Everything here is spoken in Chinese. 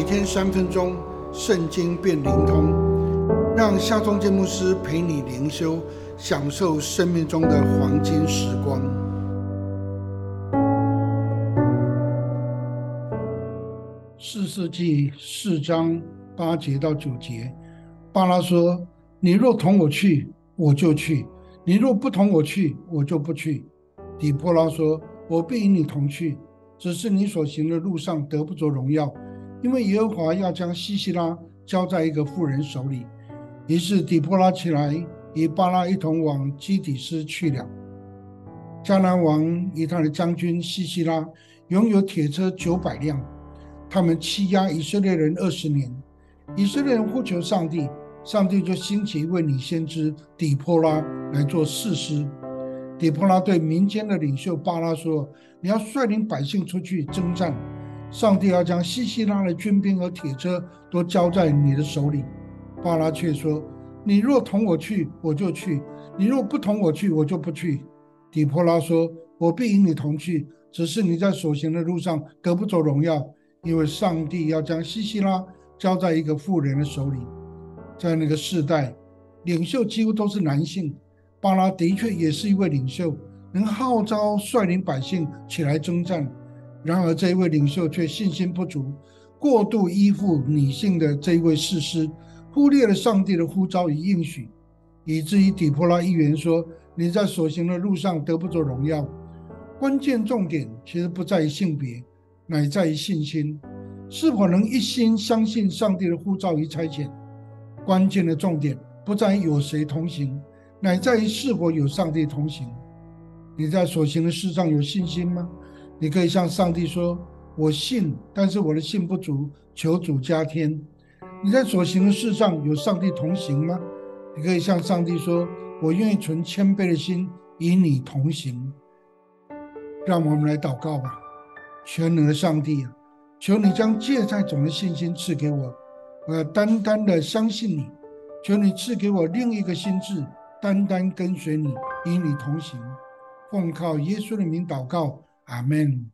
每天三分钟，圣经变灵通，让夏忠建牧师陪你灵修，享受生命中的黄金时光。四世纪四章八节到九节，巴拉说：“你若同我去，我就去；你若不同我去，我就不去。”底波拉说：“我必与你同去，只是你所行的路上得不着荣耀，因为耶和华要将西西拉交在一个妇人手里。”于是底波拉起来，与巴拉一同往基底斯去了。迦南王与他的将军西西拉拥有铁车九百辆，他们欺压以色列人二十年。以色列人呼求上帝，上帝就兴起一位女先知底波拉来做士师。底波拉对民间的领袖巴拉说：“你要率领百姓出去征战，上帝要将西西拉的军兵和铁车都交在你的手里。”巴拉却说：“你若同我去，我就去；你若不同我去，我就不去。”底波拉说：“我必与你同去，只是你在所行的路上得不着荣耀，因为上帝要将西西拉交在一个妇人的手里。”在那个时代，领袖几乎都是男性。巴拉的确也是一位领袖，能号召率领百姓起来征战。然而，这一位领袖却信心不足，过度依附女性的这一位士师，忽略了上帝的呼召与应许，以至于底波拉议员说：“你在所行的路上得不着荣耀。”关键重点其实不在于性别，乃在于信心，是否能一心相信上帝的呼召与差遣。关键的重点不在于有谁同行。乃在于是否有上帝同行。你在所行的事上有信心吗？你可以向上帝说：“我信，但是我的信不足，求主加添。”你在所行的事上有上帝同行吗？你可以向上帝说：“我愿意存谦卑的心与你同行。”让我们来祷告吧，全能的上帝啊，求你将芥菜种的信心赐给我，我要单单的相信你。求你赐给我另一个心智。单单跟随你，与你同行，奉靠耶稣的名祷告，Amén.